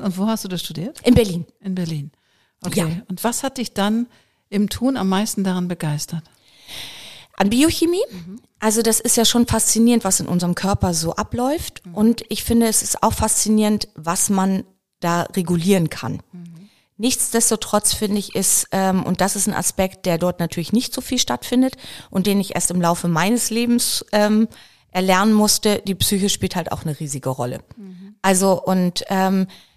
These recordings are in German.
Und wo hast du das studiert? In Berlin. In Berlin. Okay. Ja. Und was hat dich dann im Tun am meisten daran begeistert? An Biochemie. Also das ist ja schon faszinierend, was in unserem Körper so abläuft. Und ich finde, es ist auch faszinierend, was man da regulieren kann. Nichtsdestotrotz finde ich ist, ähm, und das ist ein Aspekt, der dort natürlich nicht so viel stattfindet und den ich erst im Laufe meines Lebens ähm, erlernen musste, die Psyche spielt halt auch eine riesige Rolle. Also und ähm,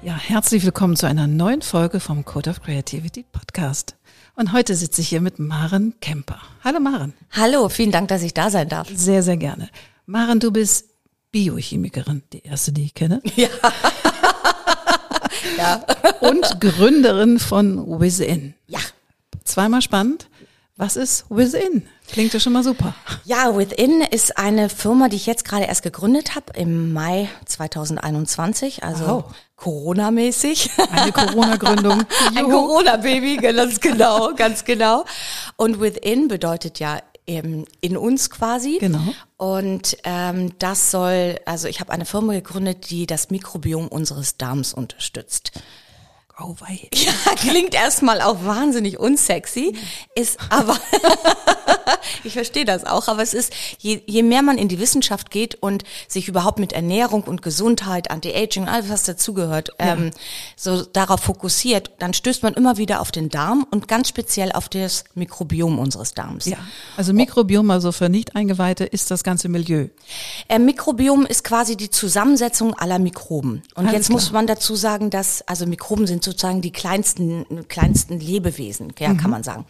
Ja, herzlich willkommen zu einer neuen Folge vom Code of Creativity Podcast. Und heute sitze ich hier mit Maren Kemper. Hallo Maren. Hallo, vielen Dank, dass ich da sein darf. Sehr, sehr gerne. Maren, du bist Biochemikerin, die erste, die ich kenne. Ja. ja. Und Gründerin von Within. Ja. Zweimal spannend. Was ist Within? Klingt ja schon mal super. Ja, Within ist eine Firma, die ich jetzt gerade erst gegründet habe im Mai 2021, also Wow. Corona-mäßig. Eine Corona-Gründung. Ein Corona-Baby, ganz genau, ganz genau. Und Within bedeutet ja eben in uns quasi. Genau. Und ähm, das soll, also ich habe eine Firma gegründet, die das Mikrobiom unseres Darms unterstützt. Oh, wei. Ja, klingt erstmal auch wahnsinnig unsexy, ist aber, ich verstehe das auch, aber es ist, je, je mehr man in die Wissenschaft geht und sich überhaupt mit Ernährung und Gesundheit, Anti-Aging, alles was dazugehört, ähm, so darauf fokussiert, dann stößt man immer wieder auf den Darm und ganz speziell auf das Mikrobiom unseres Darms. Ja, also Mikrobiom, also für Nicht-Eingeweihte, ist das ganze Milieu. Äh, Mikrobiom ist quasi die Zusammensetzung aller Mikroben. Und Alles jetzt muss klar. man dazu sagen, dass also Mikroben sind sozusagen die kleinsten kleinsten Lebewesen, ja, kann man sagen.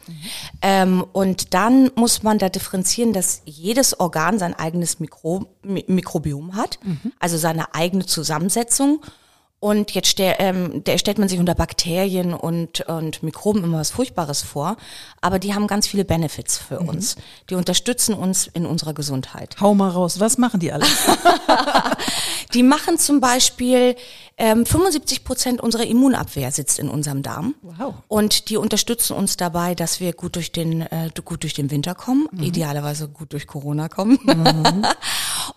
Ähm, und dann muss man da differenzieren, dass jedes Organ sein eigenes Mikro Mi Mikrobiom hat, also seine eigene Zusammensetzung. Und jetzt stell, ähm, der stellt man sich unter Bakterien und, und Mikroben immer was Furchtbares vor, aber die haben ganz viele Benefits für uns. Die unterstützen uns in unserer Gesundheit. Hau mal raus, was machen die alle? Die machen zum Beispiel ähm, 75 Prozent unserer Immunabwehr sitzt in unserem Darm. Wow. Und die unterstützen uns dabei, dass wir gut durch den äh, gut durch den Winter kommen, idealerweise gut durch Corona kommen.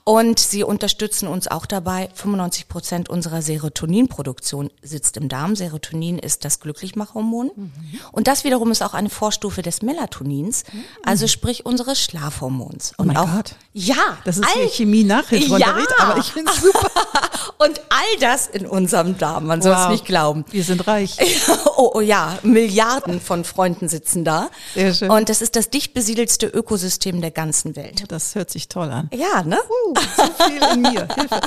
Und sie unterstützen uns auch dabei. 95 Prozent unserer Serotoninproduktion sitzt im Darm. Serotonin ist das Glücklichmachhormon. Und das wiederum ist auch eine Vorstufe des Melatonins, also sprich unseres Schlafhormons. Oh Und mein auch, Gott. Ja, Das ist all- wie Chemie-Nachhilfeunterricht, Ja. aber ich finde es super. Und all das in unserem Darm, man soll es Wow. nicht glauben. Wir sind reich. Oh, oh ja, Milliarden von Freunden sitzen da. Sehr schön. Und das ist das dicht besiedelste Ökosystem der ganzen Welt. Das hört sich toll an. Ja, ne? Uh, so viel in mir. Hilfe.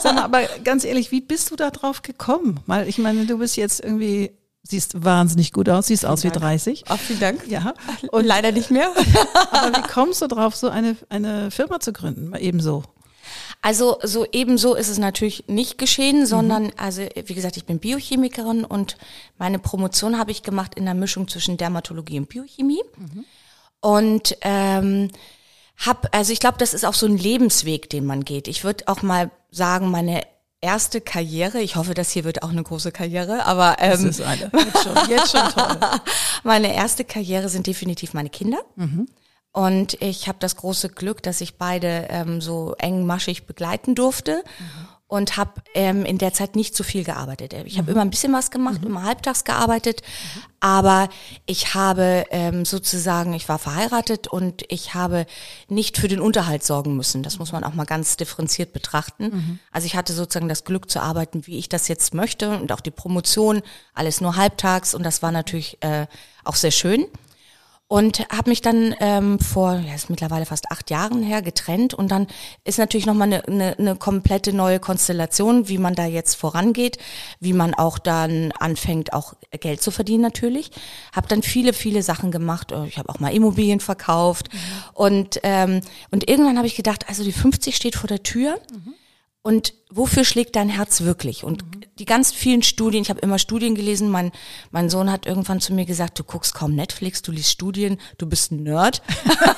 Sag mal, aber ganz ehrlich, wie bist du da drauf gekommen? Weil ich meine, du bist jetzt irgendwie, siehst wahnsinnig gut aus, siehst aus wie 30. Ach, vielen Dank. Ja. Und leider nicht mehr. Aber wie kommst du drauf, so eine, eine Firma zu gründen? Mal ebenso. Also so ebenso ist es natürlich nicht geschehen, sondern also wie gesagt, ich bin Biochemikerin und meine Promotion habe ich gemacht in der Mischung zwischen Dermatologie und Biochemie. Und ähm, hab, also ich glaube, das ist auch so ein Lebensweg, den man geht. Ich würde auch mal sagen, meine erste Karriere, ich hoffe, das hier wird auch eine große Karriere, aber Das ähm, ist eine. Jetzt schon, jetzt schon toll. meine erste Karriere sind definitiv meine Kinder. Und ich habe das große Glück, dass ich beide ähm, so engmaschig begleiten durfte und habe ähm, in der Zeit nicht so viel gearbeitet. Ich habe immer ein bisschen was gemacht, immer halbtags gearbeitet, aber ich habe ähm, sozusagen, ich war verheiratet und ich habe nicht für den Unterhalt sorgen müssen. Das muss man auch mal ganz differenziert betrachten. Also ich hatte sozusagen das Glück zu arbeiten, wie ich das jetzt möchte und auch die Promotion, alles nur halbtags und das war natürlich äh, auch sehr schön und habe mich dann ähm, vor, ja, ist mittlerweile fast acht Jahren her, getrennt. Und dann ist natürlich nochmal eine, eine, eine komplette neue Konstellation, wie man da jetzt vorangeht, wie man auch dann anfängt, auch Geld zu verdienen natürlich. Habe dann viele, viele Sachen gemacht. Ich habe auch mal Immobilien verkauft. Und ähm, und irgendwann habe ich gedacht, also die 50 steht vor der Tür und wofür schlägt dein Herz wirklich? Und mhm. die ganz vielen Studien, ich habe immer Studien gelesen, mein, mein Sohn hat irgendwann zu mir gesagt, du guckst kaum Netflix, du liest Studien, du bist ein Nerd.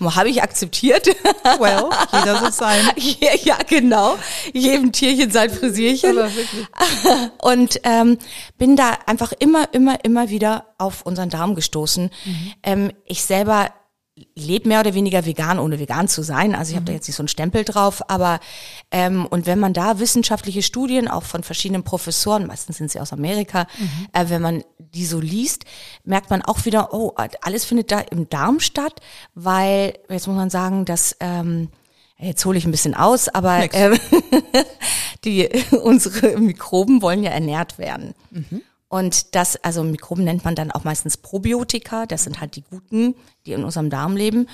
habe ich akzeptiert. Well, jeder so sein. ja, ja, genau. Jedem Tierchen sein Frisierchen. Aber wirklich. Und ähm, bin da einfach immer, immer, immer wieder auf unseren Darm gestoßen. Mhm. Ähm, ich selber lebe mehr oder weniger vegan, ohne vegan zu sein. Also ich habe da mhm. jetzt nicht so einen Stempel drauf, aber ähm, und wenn man da wissenschaftliche Studien auch von verschiedenen Professoren, meistens sind sie aus Amerika, mhm. äh, wenn man die so liest, merkt man auch wieder, oh, alles findet da im Darm statt, weil jetzt muss man sagen, dass ähm, Jetzt hole ich ein bisschen aus, aber ähm, die unsere Mikroben wollen ja ernährt werden. Mhm. Und das, also Mikroben nennt man dann auch meistens Probiotika. Das sind halt die guten, die in unserem Darm leben.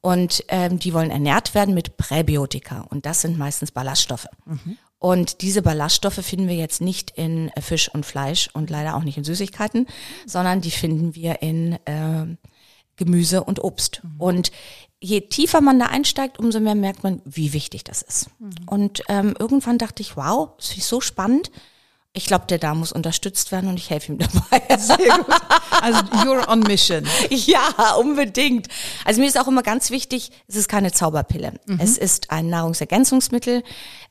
Und ähm, die wollen ernährt werden mit Präbiotika. Und das sind meistens Ballaststoffe. Mhm. Und diese Ballaststoffe finden wir jetzt nicht in äh, Fisch und Fleisch und leider auch nicht in Süßigkeiten, sondern die finden wir in äh, Gemüse und Obst. Mhm. Und je tiefer man da einsteigt, umso mehr merkt man, wie wichtig das ist. Mhm. Und ähm, irgendwann dachte ich, wow, das ist so spannend ich glaube, der Darm muss unterstützt werden und ich helfe ihm dabei. Sehr gut. Also you're on mission. Ja, unbedingt. Also mir ist auch immer ganz wichtig, es ist keine Zauberpille. Mhm. Es ist ein Nahrungsergänzungsmittel.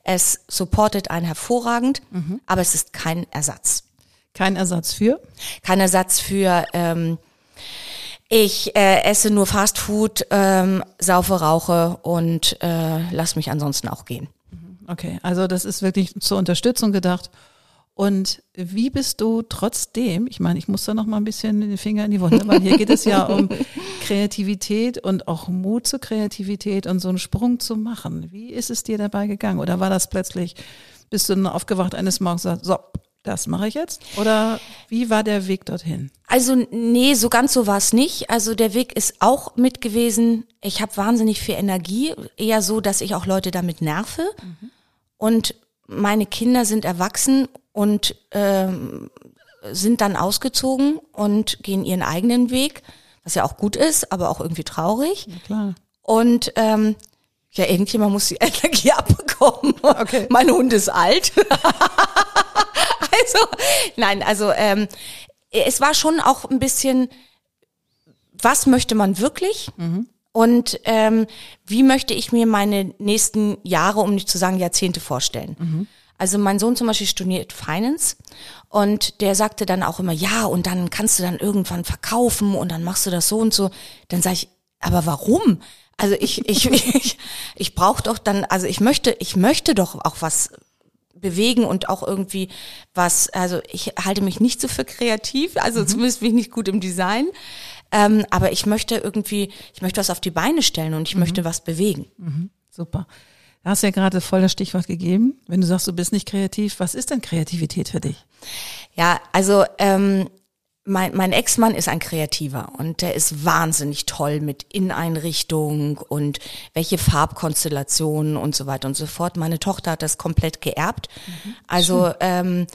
Es supportet einen hervorragend, mhm. aber es ist kein Ersatz. Kein Ersatz für? Kein Ersatz für ähm, ich äh, esse nur Fast Food, ähm, saufe, rauche und äh, lass mich ansonsten auch gehen. Mhm. Okay, also das ist wirklich zur Unterstützung gedacht und wie bist du trotzdem, ich meine, ich muss da noch mal ein bisschen den Finger in die Wunde, weil hier geht es ja um Kreativität und auch Mut zur Kreativität und so einen Sprung zu machen. Wie ist es dir dabei gegangen? Oder war das plötzlich, bist du dann aufgewacht eines Morgens und sagst, so, das mache ich jetzt? Oder wie war der Weg dorthin? Also nee, so ganz so war es nicht. Also der Weg ist auch mit gewesen. Ich habe wahnsinnig viel Energie, eher so, dass ich auch Leute damit nerve. Mhm. Und meine Kinder sind erwachsen und ähm, sind dann ausgezogen und gehen ihren eigenen Weg, was ja auch gut ist, aber auch irgendwie traurig. Ja, klar. Und ähm, ja, irgendjemand muss die Energie abbekommen. Okay. Mein Hund ist alt. also, nein, also ähm, es war schon auch ein bisschen, was möchte man wirklich? Mhm. Und ähm, wie möchte ich mir meine nächsten Jahre, um nicht zu sagen Jahrzehnte vorstellen? Mhm. Also mein Sohn zum Beispiel studiert Finance und der sagte dann auch immer, ja, und dann kannst du dann irgendwann verkaufen und dann machst du das so und so. Dann sage ich, aber warum? Also ich, ich, ich, ich brauche doch dann, also ich möchte, ich möchte doch auch was bewegen und auch irgendwie was, also ich halte mich nicht so für kreativ, also mhm. zumindest bin ich nicht gut im Design. Ähm, aber ich möchte irgendwie, ich möchte was auf die Beine stellen und ich mhm. möchte was bewegen. Mhm. Super. Du hast ja gerade voll das Stichwort gegeben. Wenn du sagst, du bist nicht kreativ, was ist denn Kreativität für dich? Ja, also ähm, mein, mein Ex-Mann ist ein Kreativer und der ist wahnsinnig toll mit Inneneinrichtung und welche Farbkonstellationen und so weiter und so fort. Meine Tochter hat das komplett geerbt. Mhm, also ähm,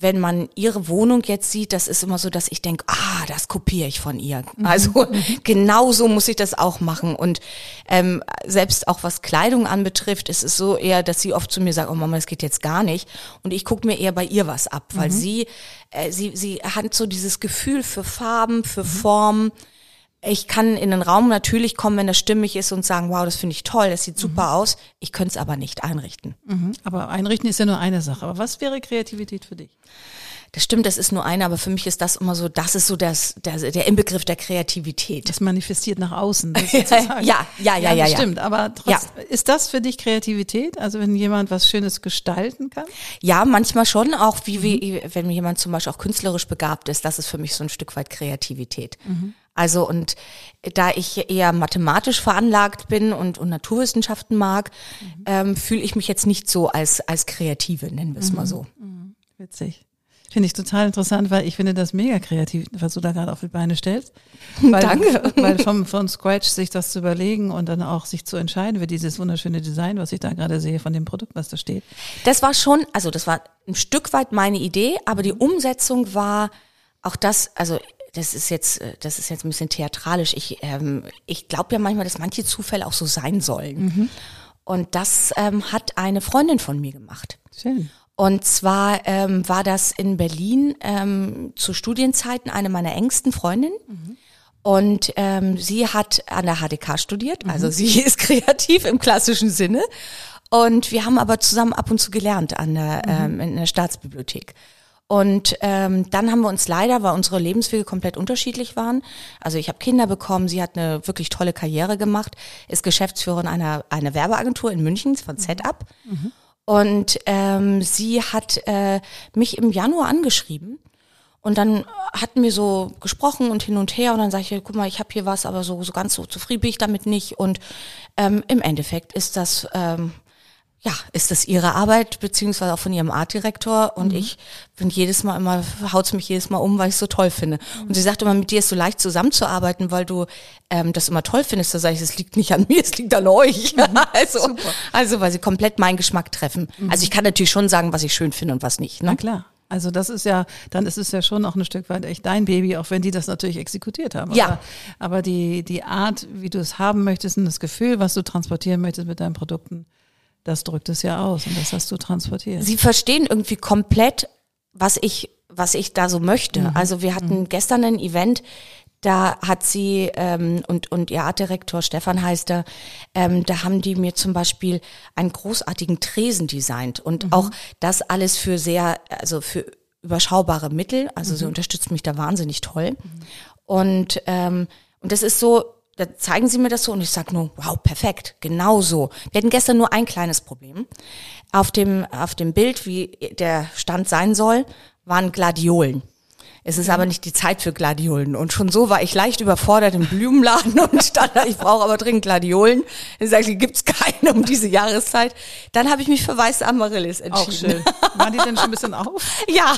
wenn man ihre Wohnung jetzt sieht, das ist immer so, dass ich denke, ah, das kopiere ich von ihr. Mhm. Also mhm. genau so muss ich das auch machen. Und ähm, selbst auch was Kleidung anbetrifft, ist es so eher, dass sie oft zu mir sagt, oh Mama, das geht jetzt gar nicht. Und ich gucke mir eher bei ihr was ab, weil mhm. sie, äh, sie, sie hat so dieses Gefühl für Farben, für mhm. Formen ich kann in den Raum natürlich kommen, wenn das stimmig ist und sagen, wow, das finde ich toll, das sieht mhm. super aus. Ich könnte es aber nicht einrichten. Mhm. Aber einrichten ist ja nur eine Sache. Aber was wäre Kreativität für dich? Das stimmt, das ist nur eine, aber für mich ist das immer so, das ist so das, der, der Inbegriff der Kreativität. Das manifestiert nach außen. ja, ja, ja, ja, ja, Stimmt, aber trotzdem, ja. ist das für dich Kreativität? Also wenn jemand was Schönes gestalten kann? Ja, manchmal schon, auch wie, mhm. wie wenn jemand zum Beispiel auch künstlerisch begabt ist, das ist für mich so ein Stück weit Kreativität. Mhm. Also und da ich eher mathematisch veranlagt bin und, und Naturwissenschaften mag, mhm. ähm, fühle ich mich jetzt nicht so als, als Kreative, nennen wir es mhm. mal so. Mhm. Witzig. Finde ich total interessant, weil ich finde das mega kreativ, was du da gerade auf die Beine stellst. Weil, Danke. Weil vom, von Scratch sich das zu überlegen und dann auch sich zu entscheiden für dieses wunderschöne Design, was ich da gerade sehe von dem Produkt, was da steht. Das war schon, also das war ein Stück weit meine Idee, aber die Umsetzung war auch das, also das ist jetzt, äh, das ist jetzt ein bisschen theatralisch. Ich, ähm, ich glaube ja manchmal, dass manche Zufälle auch so sein sollen. Mhm. Und das ähm, hat eine Freundin von mir gemacht. Schön. Und zwar ähm, war das in Berlin ähm, zu Studienzeiten eine meiner engsten Freundinnen. Und ähm, sie hat an der HDK studiert, also sie ist kreativ im klassischen Sinne. Und wir haben aber zusammen ab und zu gelernt an der, ähm, in der Staatsbibliothek. Und ähm, dann haben wir uns leider, weil unsere Lebenswege komplett unterschiedlich waren. Also ich habe Kinder bekommen, sie hat eine wirklich tolle Karriere gemacht, ist Geschäftsführerin einer, einer Werbeagentur in München von ZUp. Und ähm, sie hat äh, mich im Januar angeschrieben. Und dann hatten wir so gesprochen und hin und her und dann sage ich, guck mal, ich habe hier was, aber so, so ganz so zufrieden bin ich damit nicht. Und ähm, im Endeffekt ist das, ähm, ja, ist das ihre Arbeit, beziehungsweise auch von ihrem Artdirektor. Und ich bin jedes Mal immer, haut's mich jedes Mal um, weil ich es so toll finde. Und sie sagt immer, mit dir ist so leicht zusammenzuarbeiten, weil du ähm, das immer toll findest. Da sage ich, es liegt nicht an mir, es liegt an euch. also, also, weil sie komplett meinen Geschmack treffen. Also ich kann natürlich schon sagen, was ich schön finde und was nicht. Ne? Na klar. Also das ist ja, dann ist es ja schon auch ein Stück weit echt dein Baby, auch wenn die das natürlich exekutiert haben. Ja. Aber, aber die, die Art, wie du es haben möchtest und das Gefühl, was du transportieren möchtest mit deinen Produkten, das drückt es ja aus und das hast du transportiert. sie verstehen irgendwie komplett, was ich, was ich da so möchte. Mhm. Also wir hatten gestern ein Event, da hat sie ähm, und und ihr Artdirektor Stefan heißt er, ähm, da haben die mir zum Beispiel einen großartigen Tresen designt und Mhm. auch das alles für sehr, also für überschaubare Mittel. Also Mhm. sie unterstützt mich da wahnsinnig toll. Und ähm, und das ist so, da zeigen sie mir das so und ich sag nur, wow, perfekt, genau so. Wir hatten gestern nur ein kleines Problem. Auf dem, auf dem Bild, wie der Stand sein soll, waren Gladiolen. Es ist aber nicht die Zeit für Gladiolen. Und schon so war ich leicht überfordert im Blumenladen und stand da, ich brauche aber dringend Gladiolen. Dann sagte ich, gibt's keine um diese Jahreszeit. Dann habe ich mich für weiße Amaryllis entschieden. auch schön. Waren die denn schon ein bisschen auf? Ja,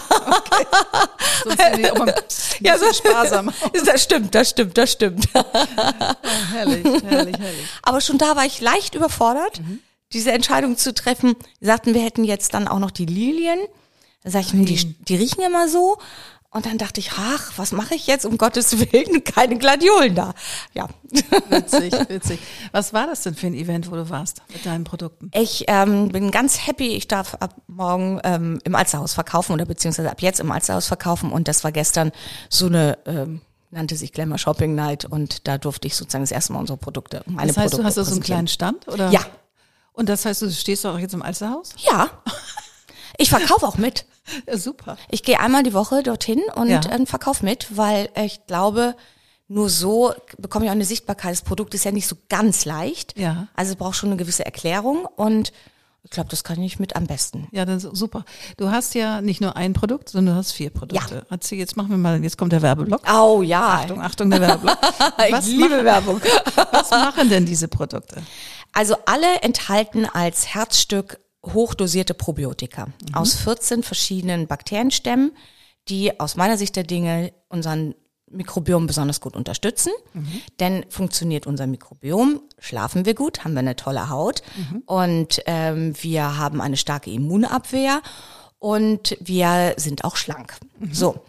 Sonst sind die auch mal ein ja, so sparsam. Das stimmt, das stimmt, das stimmt. Oh, herrlich, herrlich, herrlich. Aber schon da war ich leicht überfordert, diese Entscheidung zu treffen. Sie sagten, wir hätten jetzt dann auch noch die Lilien. Da sag ich, hm, die, die riechen immer so. Und dann dachte ich, ach, was mache ich jetzt? Um Gottes Willen, keine Gladiolen da. Ja. Witzig, witzig. Was war das denn für ein Event, wo du warst mit deinen Produkten? Ich ähm, bin ganz happy. Ich darf ab morgen ähm, im Alsterhaus verkaufen oder beziehungsweise ab jetzt im Alsterhaus verkaufen. Und das war gestern so eine, ähm, nannte sich Glamour Shopping Night. Und da durfte ich sozusagen das erste Mal unsere Produkte, meine Das heißt, Produkte du hast da so einen kleinen Stand? Oder? Ja. Und das heißt, du stehst auch jetzt im Alsterhaus? Ja. Ich verkaufe auch mit. Ja, super. Ich gehe einmal die Woche dorthin und Ja. äh, verkaufe mit, weil ich glaube, nur so bekomme ich auch eine Sichtbarkeit. Das Produkt ist ja nicht so ganz leicht. Ja. Also es braucht schon eine gewisse Erklärung und ich glaube, das kann ich mit am besten. Ja, dann super. Du hast ja nicht nur ein Produkt, sondern du hast vier Produkte. Erzähl, jetzt machen wir mal, jetzt kommt der Werbeblock. Oh ja, Achtung, Achtung, der Werbeblock. Was, ich liebe Werbung. was machen denn diese Produkte? Also alle enthalten als Herzstück hochdosierte Probiotika aus 14 verschiedenen Bakterienstämmen, die aus meiner Sicht der Dinge unseren Mikrobiom besonders gut unterstützen. Denn funktioniert unser Mikrobiom, schlafen wir gut, haben wir eine tolle Haut und ähm, wir haben eine starke Immunabwehr und wir sind auch schlank. So.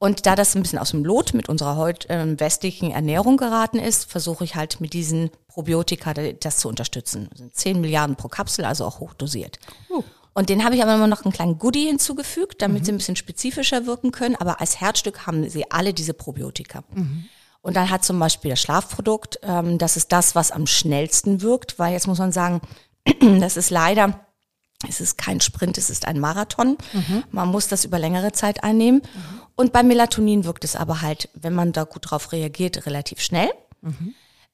Und da das ein bisschen aus dem Lot mit unserer heut, ähm, westlichen Ernährung geraten ist, versuche ich halt mit diesen Probiotika da- das zu unterstützen. Das sind 10 Milliarden pro Kapsel, also auch hochdosiert. Und den habe ich aber immer noch einen kleinen Goodie hinzugefügt, damit sie ein bisschen spezifischer wirken können. Aber als Herzstück haben sie alle diese Probiotika. Und dann hat zum Beispiel das Schlafprodukt, ähm, das ist das, was am schnellsten wirkt, weil jetzt muss man sagen, das ist leider es ist kein Sprint, es ist ein Marathon. Man muss das über längere Zeit einnehmen. Und beim Melatonin wirkt es aber halt, wenn man da gut drauf reagiert, relativ schnell.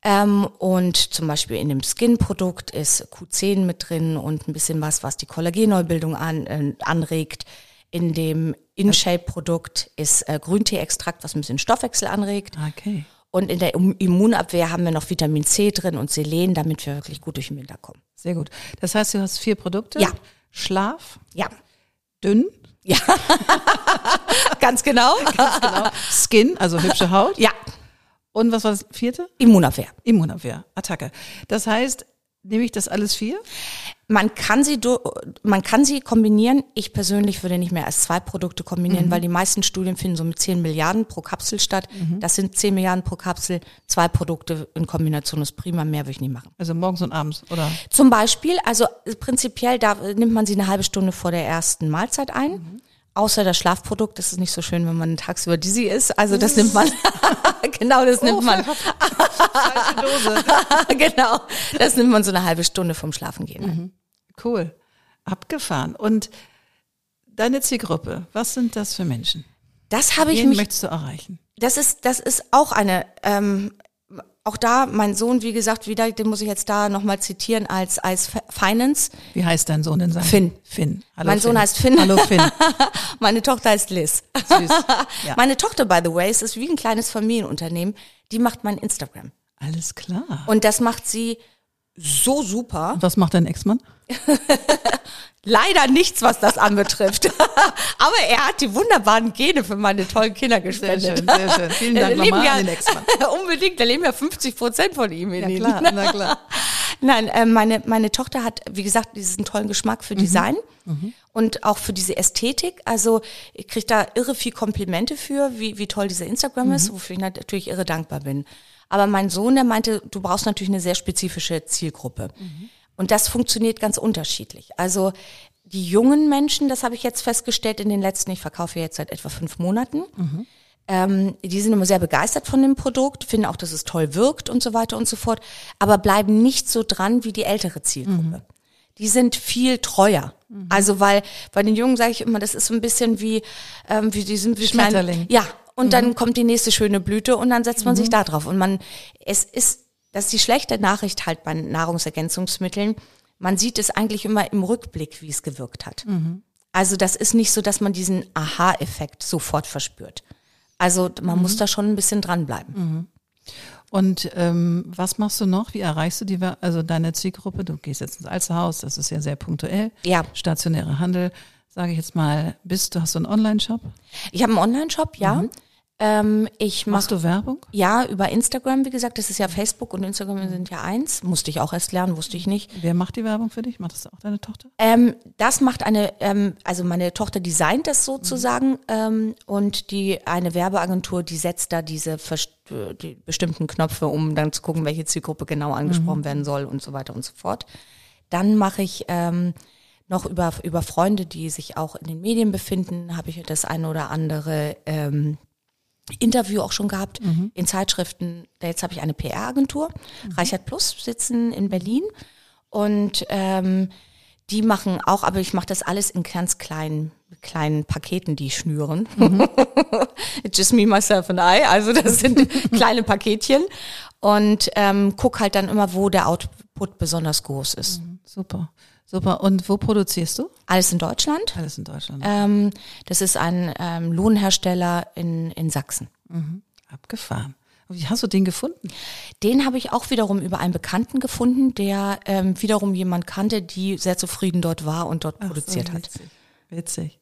Ähm, und zum Beispiel in dem Skin-Produkt ist Q10 mit drin und ein bisschen was, was die Kollagenneubildung an, äh, anregt. In dem InShape-Produkt ist äh, Grüntee-Extrakt, was ein bisschen Stoffwechsel anregt. Okay. Und in der Im- Immunabwehr haben wir noch Vitamin C drin und Selen, damit wir wirklich gut durch den Winter kommen. Sehr gut. Das heißt, du hast vier Produkte. Ja. Schlaf, Ja, dünn, ganz genau. genau. Skin, also hübsche Haut. Ja, Und was war das vierte? Immunabwehr. Immunabwehr, Attacke. Das heißt, nehme ich das alles vier? Man kann sie man kann sie kombinieren. Ich persönlich würde nicht mehr als zwei Produkte kombinieren, mhm. weil die meisten Studien finden so mit 10 Milliarden pro Kapsel statt. Mhm. Das sind 10 Milliarden pro Kapsel. Zwei Produkte in Kombination ist prima, mehr würde ich nicht machen. Also morgens und abends, oder? Zum Beispiel, also prinzipiell da nimmt man sie eine halbe Stunde vor der ersten Mahlzeit ein. Mhm. Außer das Schlafprodukt, das ist nicht so schön, wenn man tagsüber dizzy ist. Also das nimmt man, genau, das oh, nimmt man. Dose. genau, das nimmt man so eine halbe Stunde vom Schlafengehen. Mhm. Cool, abgefahren. Und deine Zielgruppe, was sind das für Menschen? Das habe ich mich. möchtest du erreichen? Das ist, das ist auch eine ähm, auch da, mein Sohn, wie gesagt, wieder, den muss ich jetzt da nochmal zitieren als, als Finance. Wie heißt dein Sohn denn sein? Finn. Finn. Hallo mein Finn. Sohn heißt Finn. Hallo Finn. Meine Tochter heißt Liz. Süß. Ja. Meine Tochter, by the way, ist, ist wie ein kleines Familienunternehmen. Die macht mein Instagram. Alles klar. Und das macht sie so super. Und was macht dein Ex-Mann? Leider nichts, was das anbetrifft. Aber er hat die wunderbaren Gene für meine tollen Kinder gespendet. Sehr schön, sehr schön. Vielen Dank nochmal ja, an den Ex-Mann. Unbedingt, da leben ja 50 Prozent von ihm in ja, klar, na klar. Nein, äh, meine, meine Tochter hat, wie gesagt, diesen tollen Geschmack für mhm. Design mhm. und auch für diese Ästhetik. Also ich kriege da irre viel Komplimente für, wie, wie toll dieser Instagram mhm. ist, wofür ich natürlich irre dankbar bin. Aber mein Sohn, der meinte, du brauchst natürlich eine sehr spezifische Zielgruppe. Mhm. Und das funktioniert ganz unterschiedlich. Also die jungen Menschen, das habe ich jetzt festgestellt in den letzten, ich verkaufe jetzt seit etwa fünf Monaten, mhm. ähm, die sind immer sehr begeistert von dem Produkt, finden auch, dass es toll wirkt und so weiter und so fort, aber bleiben nicht so dran wie die ältere Zielgruppe. Mhm. Die sind viel treuer. Mhm. Also weil bei den Jungen sage ich immer, das ist so ein bisschen wie, ähm, wie die sind wie Schmetterling. Klein, ja, und dann mhm. kommt die nächste schöne Blüte und dann setzt man sich mhm. da drauf. Und man, es ist das ist die schlechte Nachricht halt bei Nahrungsergänzungsmitteln. Man sieht es eigentlich immer im Rückblick, wie es gewirkt hat. Mhm. Also das ist nicht so, dass man diesen Aha-Effekt sofort verspürt. Also man mhm. muss da schon ein bisschen dranbleiben. Mhm. Und ähm, was machst du noch? Wie erreichst du die, also deine Zielgruppe? Du gehst jetzt ins Alsterhaus, das ist ja sehr punktuell. Ja. Stationärer Handel, sage ich jetzt mal. Bist du, hast du einen Online-Shop? Ich habe einen Online-Shop, ja. Mhm. Ähm, ich mach, Machst du Werbung? Ja, über Instagram, wie gesagt. Das ist ja Facebook und Instagram sind ja eins. Musste ich auch erst lernen, wusste ich nicht. Wer macht die Werbung für dich? Macht das auch deine Tochter? Ähm, das macht eine, ähm, also meine Tochter designt das sozusagen mhm. ähm, und die eine Werbeagentur, die setzt da diese die bestimmten Knöpfe, um dann zu gucken, welche Zielgruppe genau angesprochen mhm. werden soll und so weiter und so fort. Dann mache ich ähm, noch über, über Freunde, die sich auch in den Medien befinden, habe ich das eine oder andere ähm, Interview auch schon gehabt mhm. in Zeitschriften. Jetzt habe ich eine PR-Agentur, mhm. Reichert Plus, sitzen in Berlin und ähm, die machen auch, aber ich mache das alles in ganz kleinen kleinen Paketen, die schnüren. Mhm. Just me, myself and I. Also das sind kleine Paketchen und ähm, guck halt dann immer, wo der Output besonders groß ist. Mhm, super. Super. Und wo produzierst du? Alles in Deutschland. Alles in Deutschland. Ähm, das ist ein ähm, Lohnhersteller in, in Sachsen. Mhm. Abgefahren. Wie hast du den gefunden? Den habe ich auch wiederum über einen Bekannten gefunden, der ähm, wiederum jemand kannte, die sehr zufrieden dort war und dort Ach, produziert so, witzig. hat. Witzig.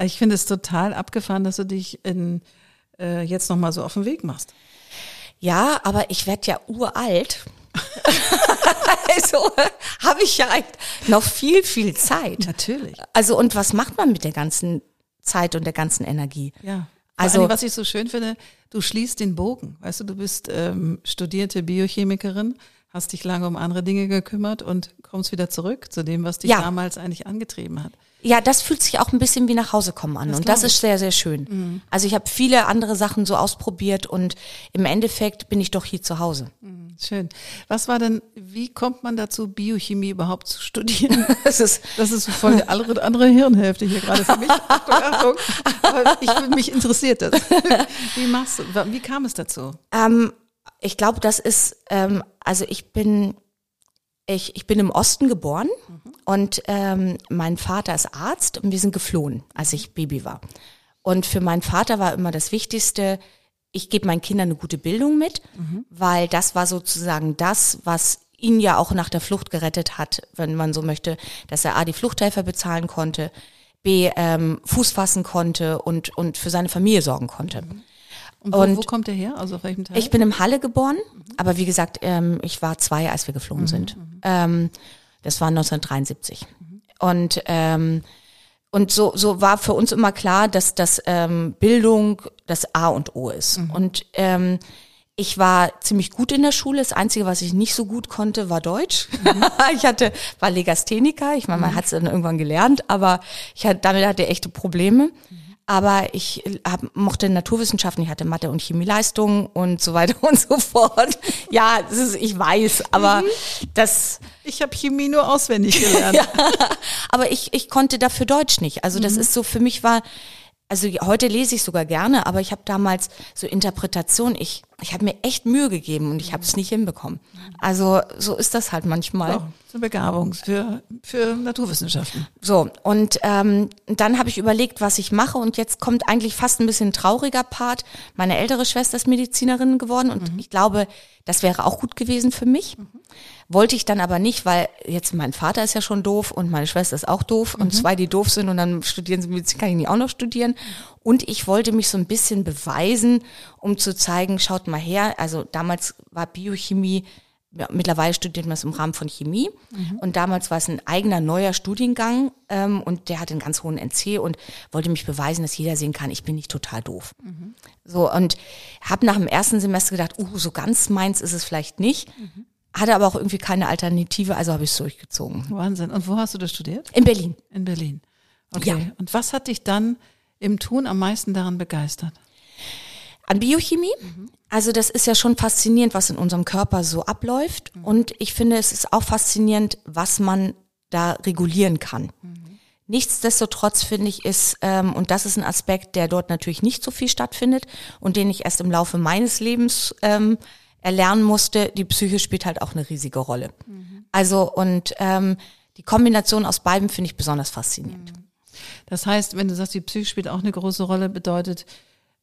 Ich finde es total abgefahren, dass du dich in, äh, jetzt nochmal so auf den Weg machst. Ja, aber ich werde ja uralt. also habe ich ja noch viel, viel Zeit. Natürlich. Also und was macht man mit der ganzen Zeit und der ganzen Energie? Ja. Also allem, was ich so schön finde, du schließt den Bogen. Weißt du, du bist ähm, studierte Biochemikerin, hast dich lange um andere Dinge gekümmert und kommst wieder zurück zu dem, was dich ja. damals eigentlich angetrieben hat. Ja, das fühlt sich auch ein bisschen wie nach Hause kommen an das und das ist sehr, sehr schön. Mhm. Also ich habe viele andere Sachen so ausprobiert und im Endeffekt bin ich doch hier zu Hause. Mhm, schön. Was war denn, wie kommt man dazu, Biochemie überhaupt zu studieren? das ist, das ist voll die andere, andere Hirnhälfte hier gerade für mich. Achtung, Achtung. Aber ich, mich interessiert das. Wie machst du, wie kam es dazu? Ähm, ich glaube, das ist, ähm, also ich bin ich, ich bin im Osten geboren mhm. und ähm, mein Vater ist Arzt und wir sind geflohen, als ich Baby war. Und für meinen Vater war immer das Wichtigste, ich gebe meinen Kindern eine gute Bildung mit, mhm. weil das war sozusagen das, was ihn ja auch nach der Flucht gerettet hat, wenn man so möchte, dass er A, die Fluchthelfer bezahlen konnte, B, ähm, Fuß fassen konnte und, und für seine Familie sorgen konnte. Mhm. Und wo, Und- wo kommt der her? Also auf welchem Teil? Ich bin im Halle geboren, aber wie gesagt, ähm, ich war zwei, als wir geflogen sind. Ähm, das war 1973. Und ähm, und so, so war für uns immer klar, dass das ähm, Bildung das A und O ist. Und ähm, ich war ziemlich gut in der Schule. Das Einzige, was ich nicht so gut konnte, war Deutsch. ich hatte, war Legastheniker. Ich meine, man hat es dann irgendwann gelernt, aber ich hatte, damit hatte ich echte Probleme. Aber ich hab, mochte Naturwissenschaften, ich hatte Mathe- und Chemieleistungen und so weiter und so fort. Ja, das ist, ich weiß, aber das, ich habe Chemie nur auswendig gelernt. aber ich, ich konnte dafür Deutsch nicht. Also das ist so, für mich war, also heute lese ich sogar gerne, aber ich habe damals so Interpretation, ich, ich habe mir echt Mühe gegeben und ich habe es nicht hinbekommen. Also so ist das halt manchmal. So eine Begabung für, für Naturwissenschaften. So, und ähm, dann habe ich überlegt, was ich mache und jetzt kommt eigentlich fast ein bisschen ein trauriger Part. Meine ältere Schwester ist Medizinerin geworden und ich glaube, das wäre auch gut gewesen für mich. Wollte ich dann aber nicht, weil jetzt mein Vater ist ja schon doof und meine Schwester ist auch doof und zwei, die doof sind und dann studieren sie Medizin, kann ich nicht auch noch studieren. Und ich wollte mich so ein bisschen beweisen, um zu zeigen, schaut mal her, also damals war Biochemie ja, mittlerweile studiert man es im Rahmen von Chemie. Und damals war es ein eigener neuer Studiengang ähm, und der hatte einen ganz hohen NC und wollte mich beweisen, dass jeder sehen kann, ich bin nicht total doof. So und habe nach dem ersten Semester gedacht, uh, so ganz meins ist es vielleicht nicht, hatte aber auch irgendwie keine Alternative, also habe ich es durchgezogen. Wahnsinn. Und wo hast du das studiert? In Berlin. In Berlin. Okay. Ja. Und was hat dich dann im Tun am meisten daran begeistert? An Biochemie. Also das ist ja schon faszinierend, was in unserem Körper so abläuft. Und ich finde, es ist auch faszinierend, was man da regulieren kann. Nichtsdestotrotz finde ich ist, ähm, und das ist ein Aspekt, der dort natürlich nicht so viel stattfindet und den ich erst im Laufe meines Lebens ähm, erlernen musste, die Psyche spielt halt auch eine riesige Rolle. Also und ähm, die Kombination aus beiden finde ich besonders faszinierend. Das heißt, wenn du sagst, die Psyche spielt auch eine große Rolle, bedeutet,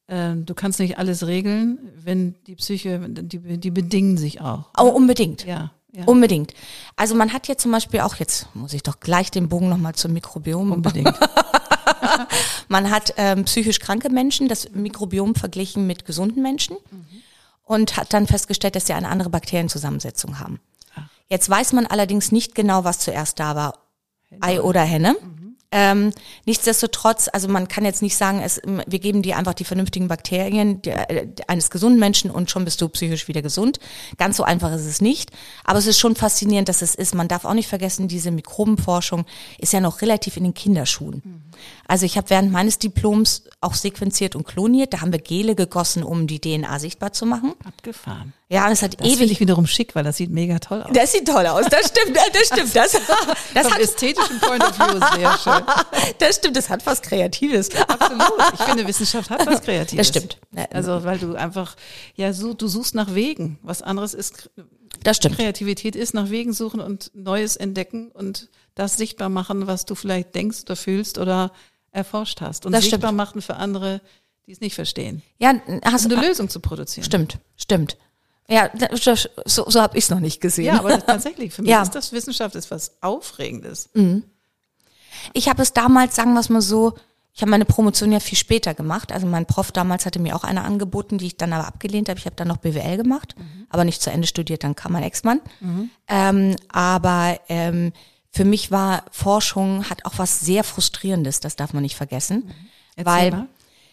ähm, du kannst nicht alles regeln, wenn die Psyche, die, die bedingen sich auch. Oh, unbedingt. Ja, ja. Unbedingt. Also man hat hier zum Beispiel auch, jetzt muss ich doch gleich den Bogen nochmal zum Mikrobiom. Unbedingt. Man hat ähm, psychisch kranke Menschen, das Mikrobiom verglichen mit gesunden Menschen und hat dann festgestellt, dass sie eine andere Bakterienzusammensetzung haben. Jetzt weiß man allerdings nicht genau, was zuerst da war, Ei oder Henne. Ähm, nichtsdestotrotz, also man kann jetzt nicht sagen, es, wir geben dir einfach die vernünftigen Bakterien äh, eines gesunden Menschen und schon bist du psychisch wieder gesund. Ganz so einfach ist es nicht. Aber es ist schon faszinierend, dass es ist. Man darf auch nicht vergessen, diese Mikrobenforschung ist ja noch relativ in den Kinderschuhen. Also ich habe während meines Diploms auch sequenziert und kloniert. Da haben wir Gele gegossen, um die DNA sichtbar zu machen. Abgefahren. Ja, und es hat Das ewig. ich wiederum schick, weil das sieht mega toll aus. Das sieht toll aus. Das stimmt. Das stimmt. Das, das hat ästhetischen Point of View sehr schön. Das stimmt, das hat was Kreatives. Absolut. Ich finde, Wissenschaft hat was Kreatives. Das stimmt. Also, weil du einfach, ja, so, du suchst nach Wegen. Was anderes ist, Das stimmt. Kreativität ist nach Wegen suchen und Neues entdecken und das sichtbar machen, was du vielleicht denkst oder fühlst oder erforscht hast. Und Das stimmt. sichtbar machen für andere, die es nicht verstehen. Ja, hast du eine Lösung zu produzieren. Stimmt, stimmt. Ja, das- so, so habe ich es noch nicht gesehen. Ja, aber tatsächlich, für mich Ja. ist das Wissenschaft ist was Aufregendes. Ich habe es damals, sagen wir es mal so, ich habe meine Promotion ja viel später gemacht. Also mein Prof damals hatte mir auch eine angeboten, die ich dann aber abgelehnt habe. Ich habe dann noch BWL gemacht, aber nicht zu Ende studiert, dann kam mein Ex-Mann. Ähm, aber ähm, für mich war Forschung hat auch was sehr Frustrierendes, das darf man nicht vergessen. Erzähl weil mal.